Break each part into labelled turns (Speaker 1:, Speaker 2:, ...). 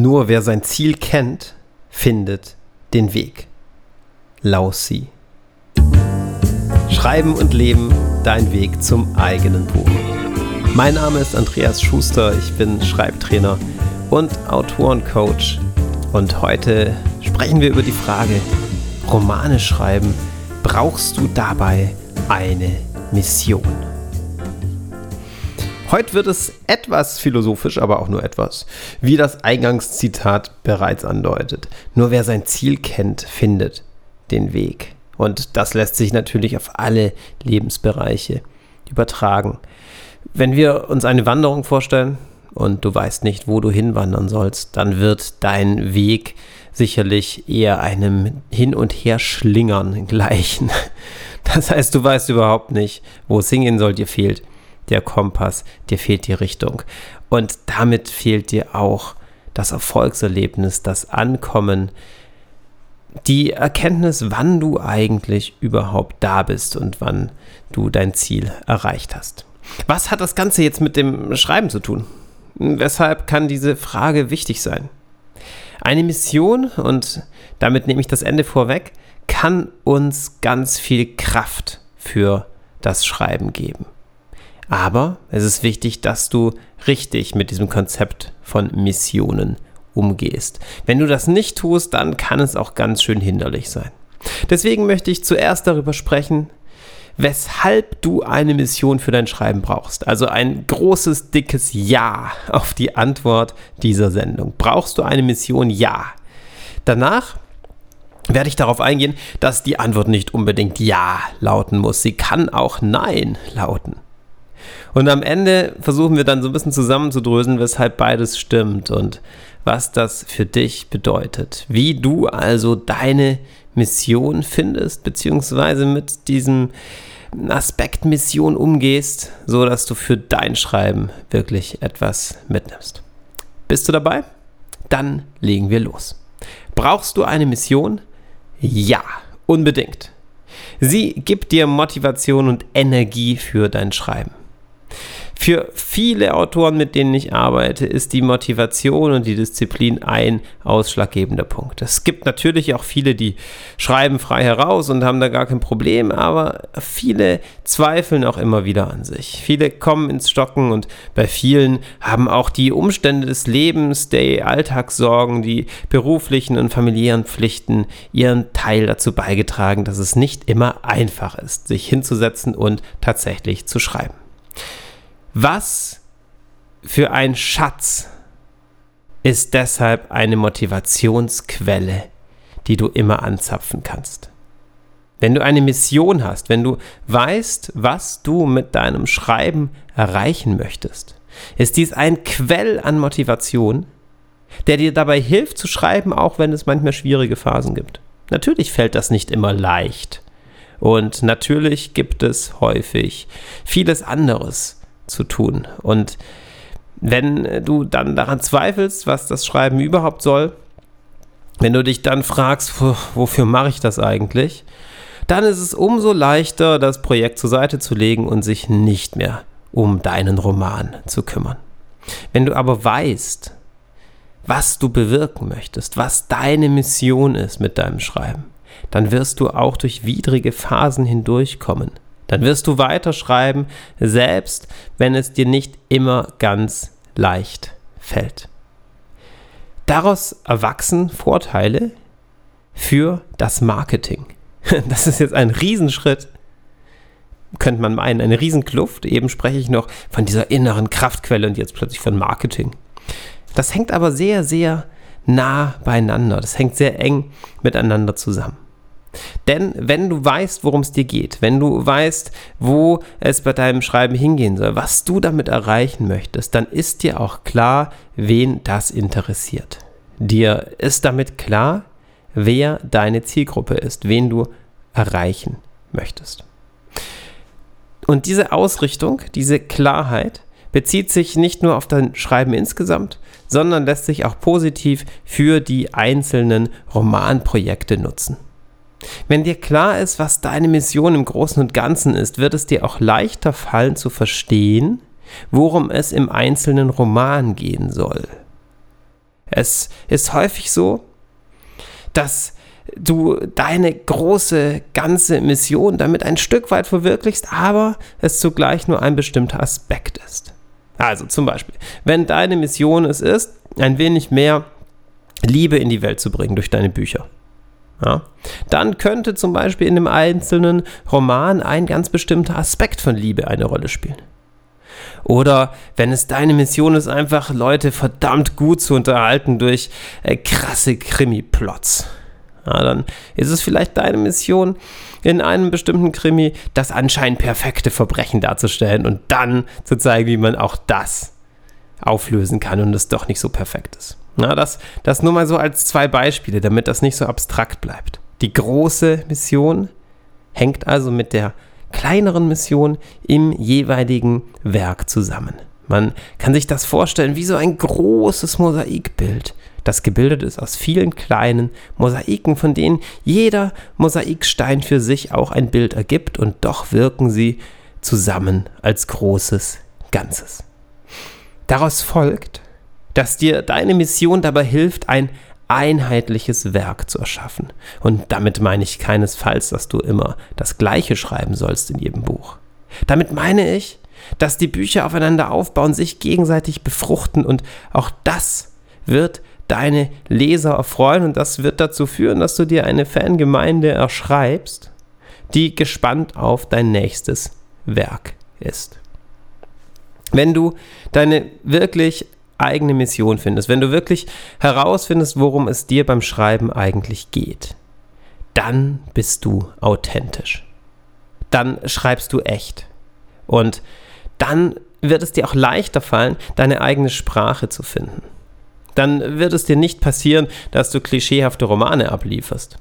Speaker 1: Nur wer sein Ziel kennt, findet den Weg. Laussi. Schreiben und Leben, dein Weg zum eigenen Buch. Mein Name ist Andreas Schuster, ich bin Schreibtrainer und Autorencoach. Und heute sprechen wir über die Frage, Romane schreiben, brauchst du dabei eine Mission? Heute wird es etwas philosophisch, aber auch nur etwas. Wie das Eingangszitat bereits andeutet. Nur wer sein Ziel kennt, findet den Weg. Und das lässt sich natürlich auf alle Lebensbereiche übertragen. Wenn wir uns eine Wanderung vorstellen und du weißt nicht, wo du hinwandern sollst, dann wird dein Weg sicherlich eher einem Hin- und Herschlingern gleichen. Das heißt, du weißt überhaupt nicht, wo es hingehen soll, dir fehlt der Kompass, dir fehlt die Richtung. Und damit fehlt dir auch das Erfolgserlebnis, das Ankommen, die Erkenntnis, wann du eigentlich überhaupt da bist und wann du dein Ziel erreicht hast. Was hat das Ganze jetzt mit dem Schreiben zu tun? Weshalb kann diese Frage wichtig sein? Eine Mission, und damit nehme ich das Ende vorweg, kann uns ganz viel Kraft für das Schreiben geben. Aber es ist wichtig, dass du richtig mit diesem Konzept von Missionen umgehst. Wenn du das nicht tust, dann kann es auch ganz schön hinderlich sein. Deswegen möchte ich zuerst darüber sprechen, weshalb du eine Mission für dein Schreiben brauchst. Also ein großes, dickes Ja auf die Antwort dieser Sendung. Brauchst du eine Mission? Ja. Danach werde ich darauf eingehen, dass die Antwort nicht unbedingt Ja lauten muss. Sie kann auch Nein lauten. Und am Ende versuchen wir dann so ein bisschen zusammenzudröseln, weshalb beides stimmt und was das für dich bedeutet. Wie du also deine Mission findest, beziehungsweise mit diesem Aspekt Mission umgehst, so dass du für dein Schreiben wirklich etwas mitnimmst. Bist du dabei? Dann legen wir los. Brauchst du eine Mission? Ja, unbedingt. Sie gibt dir Motivation und Energie für dein Schreiben. Für viele Autoren, mit denen ich arbeite, ist die Motivation und die Disziplin ein ausschlaggebender Punkt. Es gibt natürlich auch viele, die schreiben frei heraus und haben da gar kein Problem, aber viele zweifeln auch immer wieder an sich. Viele kommen ins Stocken und bei vielen haben auch die Umstände des Lebens, die Alltagssorgen, die beruflichen und familiären Pflichten ihren Teil dazu beigetragen, dass es nicht immer einfach ist, sich hinzusetzen und tatsächlich zu schreiben. Was für ein Schatz ist deshalb eine Motivationsquelle, die du immer anzapfen kannst. Wenn du eine Mission hast, wenn du weißt, was du mit deinem Schreiben erreichen möchtest, ist dies ein Quell an Motivation, der dir dabei hilft zu schreiben, auch wenn es manchmal schwierige Phasen gibt. Natürlich fällt das nicht immer leicht. Und natürlich gibt es häufig vieles anderes, zu tun. Und wenn du dann daran zweifelst, was das Schreiben überhaupt soll, wenn du dich dann fragst, wofür mache ich das eigentlich, dann ist es umso leichter, das Projekt zur Seite zu legen und sich nicht mehr um deinen Roman zu kümmern. Wenn du aber weißt, was du bewirken möchtest, was deine Mission ist mit deinem Schreiben, dann wirst du auch durch widrige Phasen hindurchkommen. Dann wirst du weiterschreiben, selbst wenn es dir nicht immer ganz leicht fällt. Daraus erwachsen Vorteile für das Marketing. Das ist jetzt ein Riesenschritt, könnte man meinen, eine Riesenkluft. Eben spreche ich noch von dieser inneren Kraftquelle und jetzt plötzlich von Marketing. Das hängt aber sehr, sehr nah beieinander. Das hängt sehr eng miteinander zusammen. Denn wenn du weißt, worum es dir geht, wenn du weißt, wo es bei deinem Schreiben hingehen soll, was du damit erreichen möchtest, dann ist dir auch klar, wen das interessiert. Dir ist damit klar, wer deine Zielgruppe ist, wen du erreichen möchtest. Und diese Ausrichtung, diese Klarheit bezieht sich nicht nur auf dein Schreiben insgesamt, sondern lässt sich auch positiv für die einzelnen Romanprojekte nutzen. Wenn dir klar ist, was deine Mission im Großen und Ganzen ist, wird es dir auch leichter fallen zu verstehen, worum es im einzelnen Roman gehen soll. Es ist häufig so, dass du deine große ganze Mission damit ein Stück weit verwirklichst, aber es zugleich nur ein bestimmter Aspekt ist. Also zum Beispiel, wenn deine Mission es ist, ein wenig mehr Liebe in die Welt zu bringen durch deine Bücher. Ja, dann könnte zum Beispiel in einem einzelnen Roman ein ganz bestimmter Aspekt von Liebe eine Rolle spielen. Oder wenn es deine Mission ist, einfach Leute verdammt gut zu unterhalten durch äh, krasse Krimi-Plots. Ja, dann ist es vielleicht deine Mission, in einem bestimmten Krimi das anscheinend perfekte Verbrechen darzustellen und dann zu zeigen, wie man auch das auflösen kann und es doch nicht so perfekt ist. Na, das, das nur mal so als zwei Beispiele, damit das nicht so abstrakt bleibt. Die große Mission hängt also mit der kleineren Mission im jeweiligen Werk zusammen. Man kann sich das vorstellen wie so ein großes Mosaikbild, das gebildet ist aus vielen kleinen Mosaiken, von denen jeder Mosaikstein für sich auch ein Bild ergibt und doch wirken sie zusammen als großes Ganzes. Daraus folgt, dass dir deine Mission dabei hilft, ein einheitliches Werk zu erschaffen. Und damit meine ich keinesfalls, dass du immer das Gleiche schreiben sollst in jedem Buch. Damit meine ich, dass die Bücher aufeinander aufbauen, sich gegenseitig befruchten und auch das wird deine Leser erfreuen und das wird dazu führen, dass du dir eine Fangemeinde erschreibst, die gespannt auf dein nächstes Werk ist. Wenn du deine wirklich eigene Mission findest, wenn du wirklich herausfindest, worum es dir beim Schreiben eigentlich geht, dann bist du authentisch. Dann schreibst du echt. Und dann wird es dir auch leichter fallen, deine eigene Sprache zu finden. Dann wird es dir nicht passieren, dass du klischeehafte Romane ablieferst.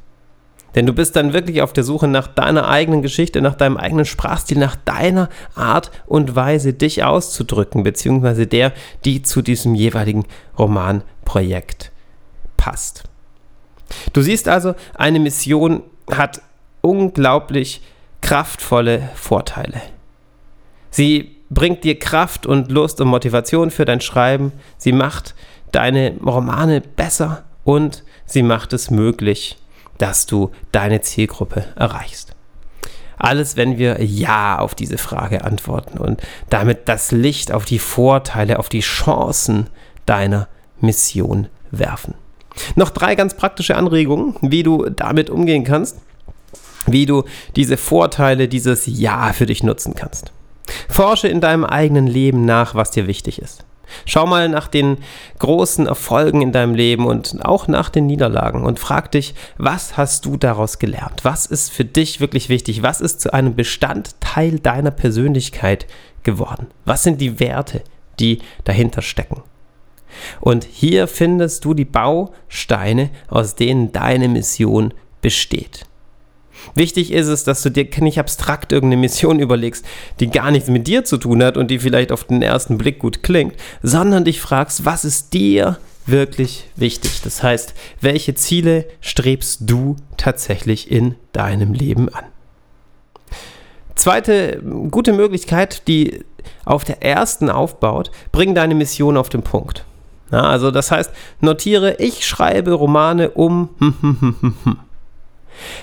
Speaker 1: Denn du bist dann wirklich auf der Suche nach deiner eigenen Geschichte, nach deinem eigenen Sprachstil, nach deiner Art und Weise, dich auszudrücken, beziehungsweise der, die zu diesem jeweiligen Romanprojekt passt. Du siehst also, eine Mission hat unglaublich kraftvolle Vorteile. Sie bringt dir Kraft und Lust und Motivation für dein Schreiben. Sie macht deine Romane besser und sie macht es möglich, dass du deine Zielgruppe erreichst. Alles, wenn wir Ja auf diese Frage antworten und damit das Licht auf die Vorteile, auf die Chancen deiner Mission werfen. Noch drei ganz praktische Anregungen, wie du damit umgehen kannst, wie du diese Vorteile, dieses Ja für dich nutzen kannst. Forsche in deinem eigenen Leben nach, was dir wichtig ist. Schau mal nach den großen Erfolgen in deinem Leben und auch nach den Niederlagen und frag dich, was hast du daraus gelernt? Was ist für dich wirklich wichtig? Was ist zu einem Bestandteil deiner Persönlichkeit geworden? Was sind die Werte, die dahinter stecken? Und hier findest du die Bausteine, aus denen deine Mission besteht. Wichtig ist es, dass du dir nicht abstrakt irgendeine Mission überlegst, die gar nichts mit dir zu tun hat und die vielleicht auf den ersten Blick gut klingt, sondern dich fragst, was ist dir wirklich wichtig? Das heißt, welche Ziele strebst du tatsächlich in deinem Leben an? Zweite gute Möglichkeit, die auf der ersten aufbaut, bring deine Mission auf den Punkt. Ja, also das heißt, notiere, ich schreibe Romane um.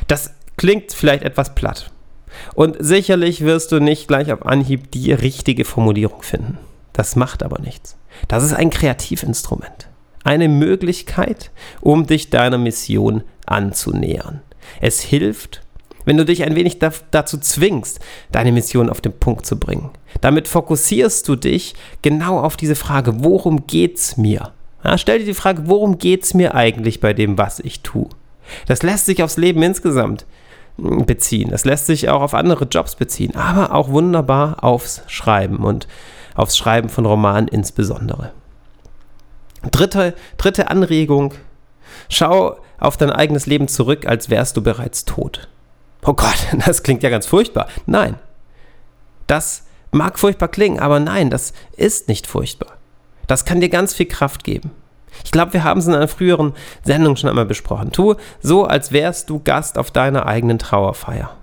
Speaker 1: Das Klingt vielleicht etwas platt. Und sicherlich wirst du nicht gleich auf Anhieb die richtige Formulierung finden. Das macht aber nichts. Das ist ein Kreativinstrument. Eine Möglichkeit, um dich deiner Mission anzunähern. Es hilft, wenn du dich ein wenig da, dazu zwingst, deine Mission auf den Punkt zu bringen. Damit fokussierst du dich genau auf diese Frage, worum geht's mir? Ja, stell dir die Frage, worum geht's mir eigentlich bei dem, was ich tue? Das lässt sich aufs Leben insgesamt beziehen. Das lässt sich auch auf andere Jobs beziehen, aber auch wunderbar aufs Schreiben und aufs Schreiben von Romanen insbesondere. Dritte, dritte Anregung, schau auf dein eigenes Leben zurück, als wärst du bereits tot. Oh Gott, das klingt ja ganz furchtbar. Nein, das mag furchtbar klingen, aber nein, das ist nicht furchtbar. Das kann dir ganz viel Kraft geben. Ich glaube, wir haben es in einer früheren Sendung schon einmal besprochen. Tu so, als wärst du Gast auf deiner eigenen Trauerfeier.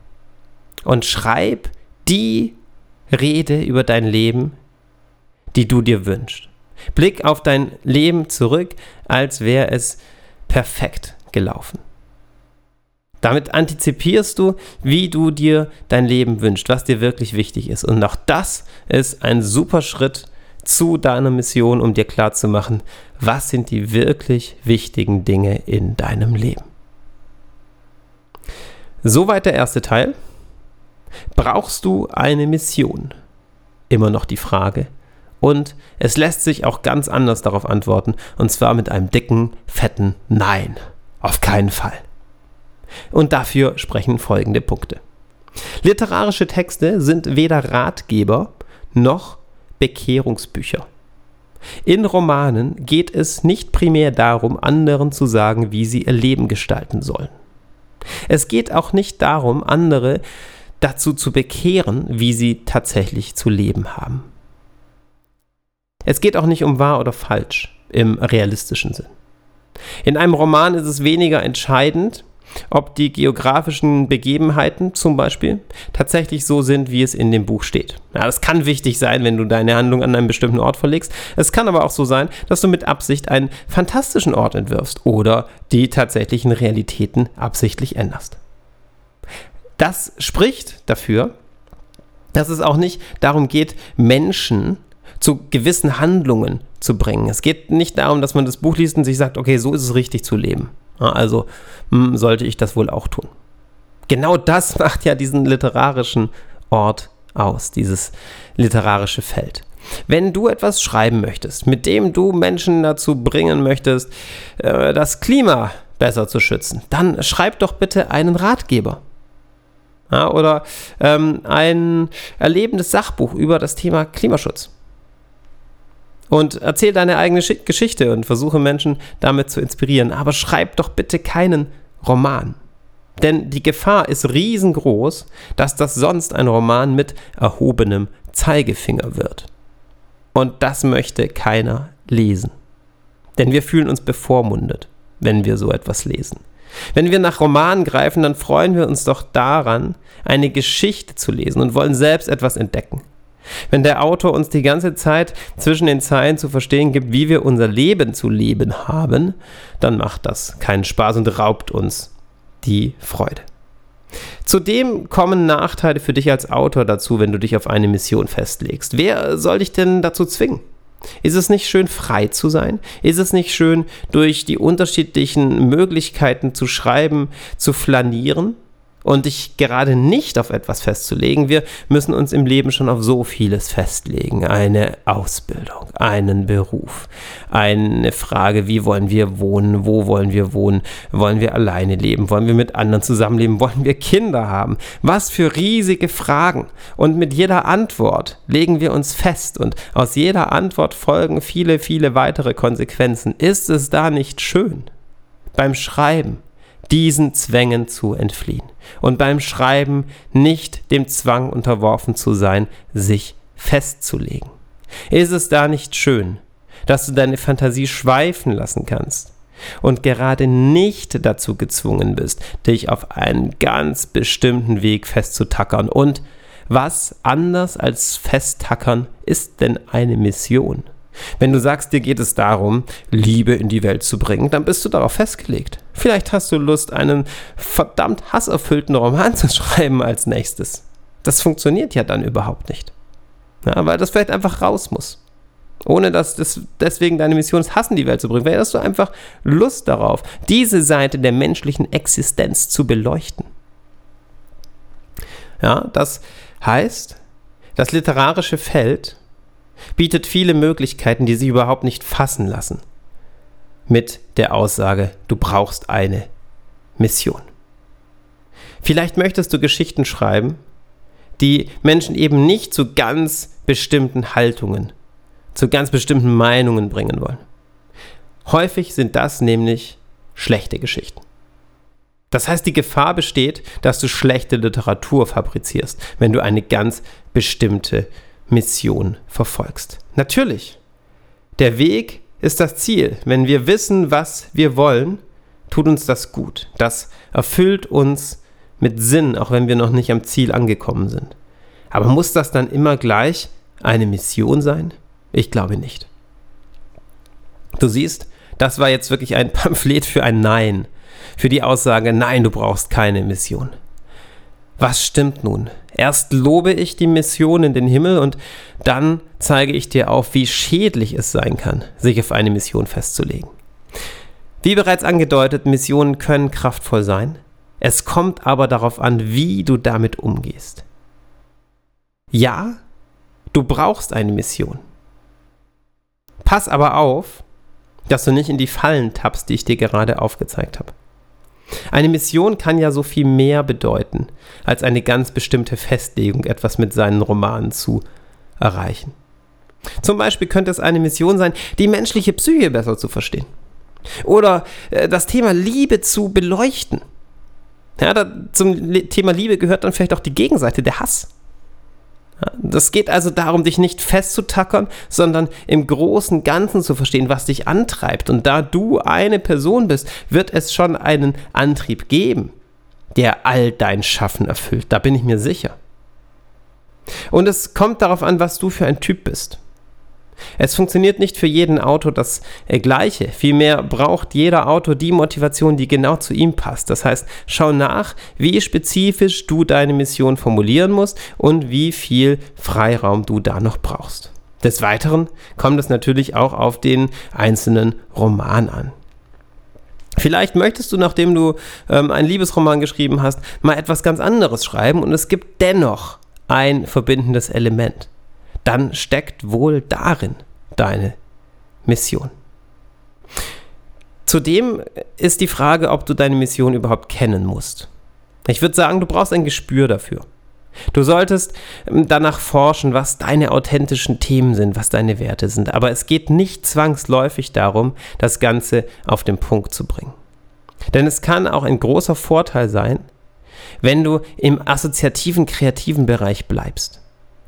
Speaker 1: Und schreib die Rede über dein Leben, die du dir wünschst. Blick auf dein Leben zurück, als wäre es perfekt gelaufen. Damit antizipierst du, wie du dir dein Leben wünschst, was dir wirklich wichtig ist. Und auch das ist ein super Schritt zu deiner Mission, um dir klarzumachen, was sind die wirklich wichtigen Dinge in deinem Leben. Soweit der erste Teil. Brauchst du eine Mission? Immer noch die Frage. Und es lässt sich auch ganz anders darauf antworten, und zwar mit einem dicken, fetten Nein. Auf keinen Fall. Und dafür sprechen folgende Punkte. Literarische Texte sind weder Ratgeber noch Bekehrungsbücher. In Romanen geht es nicht primär darum, anderen zu sagen, wie sie ihr Leben gestalten sollen. Es geht auch nicht darum, andere dazu zu bekehren, wie sie tatsächlich zu leben haben. Es geht auch nicht um wahr oder falsch im realistischen Sinn. In einem Roman ist es weniger entscheidend, ob die geografischen Begebenheiten zum Beispiel tatsächlich so sind, wie es in dem Buch steht. Ja, das kann wichtig sein, wenn du deine Handlung an einem bestimmten Ort verlegst. Es kann aber auch so sein, dass du mit Absicht einen fantastischen Ort entwirfst oder die tatsächlichen Realitäten absichtlich änderst. Das spricht dafür, dass es auch nicht darum geht, Menschen zu gewissen Handlungen zu bringen. Es geht nicht darum, dass man das Buch liest und sich sagt, okay, so ist es richtig zu leben. Also hm, sollte ich das wohl auch tun. Genau das macht ja diesen literarischen Ort aus, dieses literarische Feld. Wenn du etwas schreiben möchtest, mit dem du Menschen dazu bringen möchtest, äh, das Klima besser zu schützen, dann schreib doch bitte einen Ratgeber. Ja, oder ähm, ein erlebendes Sachbuch über das Thema Klimaschutz und erzähl deine eigene Geschichte und versuche Menschen damit zu inspirieren. Aber schreib doch bitte keinen Roman. Denn die Gefahr ist riesengroß, dass das sonst ein Roman mit erhobenem Zeigefinger wird. Und das möchte keiner lesen. Denn wir fühlen uns bevormundet, wenn wir so etwas lesen. Wenn wir nach Romanen greifen, dann freuen wir uns doch daran, eine Geschichte zu lesen und wollen selbst etwas entdecken. Wenn der Autor uns die ganze Zeit zwischen den Zeilen zu verstehen gibt, wie wir unser Leben zu leben haben, dann macht das keinen Spaß und raubt uns die Freude. Zudem kommen Nachteile für dich als Autor dazu, wenn du dich auf eine Mission festlegst. Wer soll dich denn dazu zwingen? Ist es nicht schön, frei zu sein? Ist es nicht schön, durch die unterschiedlichen Möglichkeiten zu schreiben, zu flanieren? Und dich gerade nicht auf etwas festzulegen. Wir müssen uns im Leben schon auf so vieles festlegen. Eine Ausbildung, einen Beruf, eine Frage, wie wollen wir wohnen, wo wollen wir wohnen, wollen wir alleine leben, wollen wir mit anderen zusammenleben, wollen wir Kinder haben. Was für riesige Fragen. Und mit jeder Antwort legen wir uns fest und aus jeder Antwort folgen viele, viele weitere Konsequenzen. Ist es da nicht schön? Beim Schreiben diesen Zwängen zu entfliehen und beim Schreiben nicht dem Zwang unterworfen zu sein, sich festzulegen. Ist es da nicht schön, dass du deine Fantasie schweifen lassen kannst und gerade nicht dazu gezwungen bist, dich auf einen ganz bestimmten Weg festzutackern und was anders als festtackern ist denn eine Mission? Wenn du sagst, dir geht es darum, Liebe in die Welt zu bringen, dann bist du darauf festgelegt. Vielleicht hast du Lust, einen verdammt hasserfüllten Roman zu schreiben als nächstes. Das funktioniert ja dann überhaupt nicht. Ja, weil das vielleicht einfach raus muss. Ohne dass das deswegen deine Mission ist, Hass in die Welt zu bringen. Weil hast du einfach Lust darauf, diese Seite der menschlichen Existenz zu beleuchten. Ja, das heißt, das literarische Feld bietet viele Möglichkeiten, die sich überhaupt nicht fassen lassen. Mit der Aussage, du brauchst eine Mission. Vielleicht möchtest du Geschichten schreiben, die Menschen eben nicht zu ganz bestimmten Haltungen, zu ganz bestimmten Meinungen bringen wollen. Häufig sind das nämlich schlechte Geschichten. Das heißt, die Gefahr besteht, dass du schlechte Literatur fabrizierst, wenn du eine ganz bestimmte Mission verfolgst. Natürlich, der Weg ist das Ziel. Wenn wir wissen, was wir wollen, tut uns das gut. Das erfüllt uns mit Sinn, auch wenn wir noch nicht am Ziel angekommen sind. Aber muss das dann immer gleich eine Mission sein? Ich glaube nicht. Du siehst, das war jetzt wirklich ein Pamphlet für ein Nein, für die Aussage, nein, du brauchst keine Mission. Was stimmt nun? Erst lobe ich die Mission in den Himmel und dann zeige ich dir auf, wie schädlich es sein kann, sich auf eine Mission festzulegen. Wie bereits angedeutet, Missionen können kraftvoll sein. Es kommt aber darauf an, wie du damit umgehst. Ja, du brauchst eine Mission. Pass aber auf, dass du nicht in die Fallen tappst, die ich dir gerade aufgezeigt habe. Eine Mission kann ja so viel mehr bedeuten, als eine ganz bestimmte Festlegung, etwas mit seinen Romanen zu erreichen. Zum Beispiel könnte es eine Mission sein, die menschliche Psyche besser zu verstehen. Oder äh, das Thema Liebe zu beleuchten. Ja, da, zum Thema Liebe gehört dann vielleicht auch die Gegenseite, der Hass. Das geht also darum, dich nicht festzutackern, sondern im großen Ganzen zu verstehen, was dich antreibt. Und da du eine Person bist, wird es schon einen Antrieb geben, der all dein Schaffen erfüllt. Da bin ich mir sicher. Und es kommt darauf an, was du für ein Typ bist. Es funktioniert nicht für jeden Auto das äh, gleiche. Vielmehr braucht jeder Auto die Motivation, die genau zu ihm passt. Das heißt, schau nach, wie spezifisch du deine Mission formulieren musst und wie viel Freiraum du da noch brauchst. Des Weiteren kommt es natürlich auch auf den einzelnen Roman an. Vielleicht möchtest du, nachdem du ähm, einen Liebesroman geschrieben hast, mal etwas ganz anderes schreiben und es gibt dennoch ein verbindendes Element dann steckt wohl darin deine Mission. Zudem ist die Frage, ob du deine Mission überhaupt kennen musst. Ich würde sagen, du brauchst ein Gespür dafür. Du solltest ähm, danach forschen, was deine authentischen Themen sind, was deine Werte sind. Aber es geht nicht zwangsläufig darum, das Ganze auf den Punkt zu bringen. Denn es kann auch ein großer Vorteil sein, wenn du im assoziativen, kreativen Bereich bleibst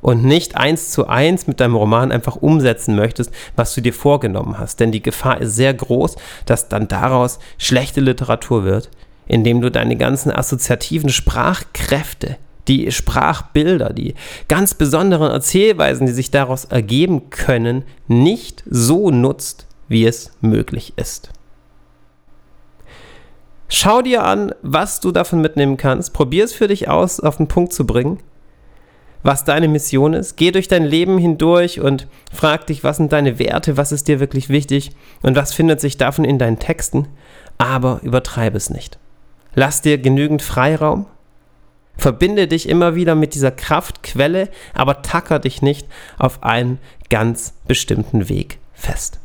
Speaker 1: und nicht eins zu eins mit deinem Roman einfach umsetzen möchtest, was du dir vorgenommen hast. Denn die Gefahr ist sehr groß, dass dann daraus schlechte Literatur wird, indem du deine ganzen assoziativen Sprachkräfte, die Sprachbilder, die ganz besonderen Erzählweisen, die sich daraus ergeben können, nicht so nutzt, wie es möglich ist. Schau dir an, was du davon mitnehmen kannst. Probier es für dich aus, auf den Punkt zu bringen was deine Mission ist. Geh durch dein Leben hindurch und frag dich, was sind deine Werte, was ist dir wirklich wichtig und was findet sich davon in deinen Texten. Aber übertreibe es nicht. Lass dir genügend Freiraum. Verbinde dich immer wieder mit dieser Kraftquelle, aber tacker dich nicht auf einen ganz bestimmten Weg fest.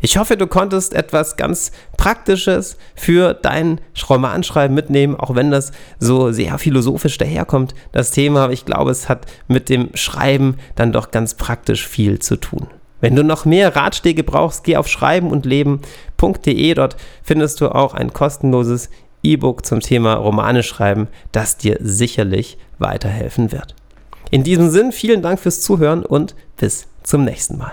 Speaker 1: Ich hoffe, du konntest etwas ganz Praktisches für dein Romanschreiben mitnehmen, auch wenn das so sehr philosophisch daherkommt, das Thema. Ich glaube, es hat mit dem Schreiben dann doch ganz praktisch viel zu tun. Wenn du noch mehr Ratschläge brauchst, geh auf schreiben und leben.de. Dort findest du auch ein kostenloses E-Book zum Thema Romane schreiben, das dir sicherlich weiterhelfen wird. In diesem Sinn, vielen Dank fürs Zuhören und bis zum nächsten Mal.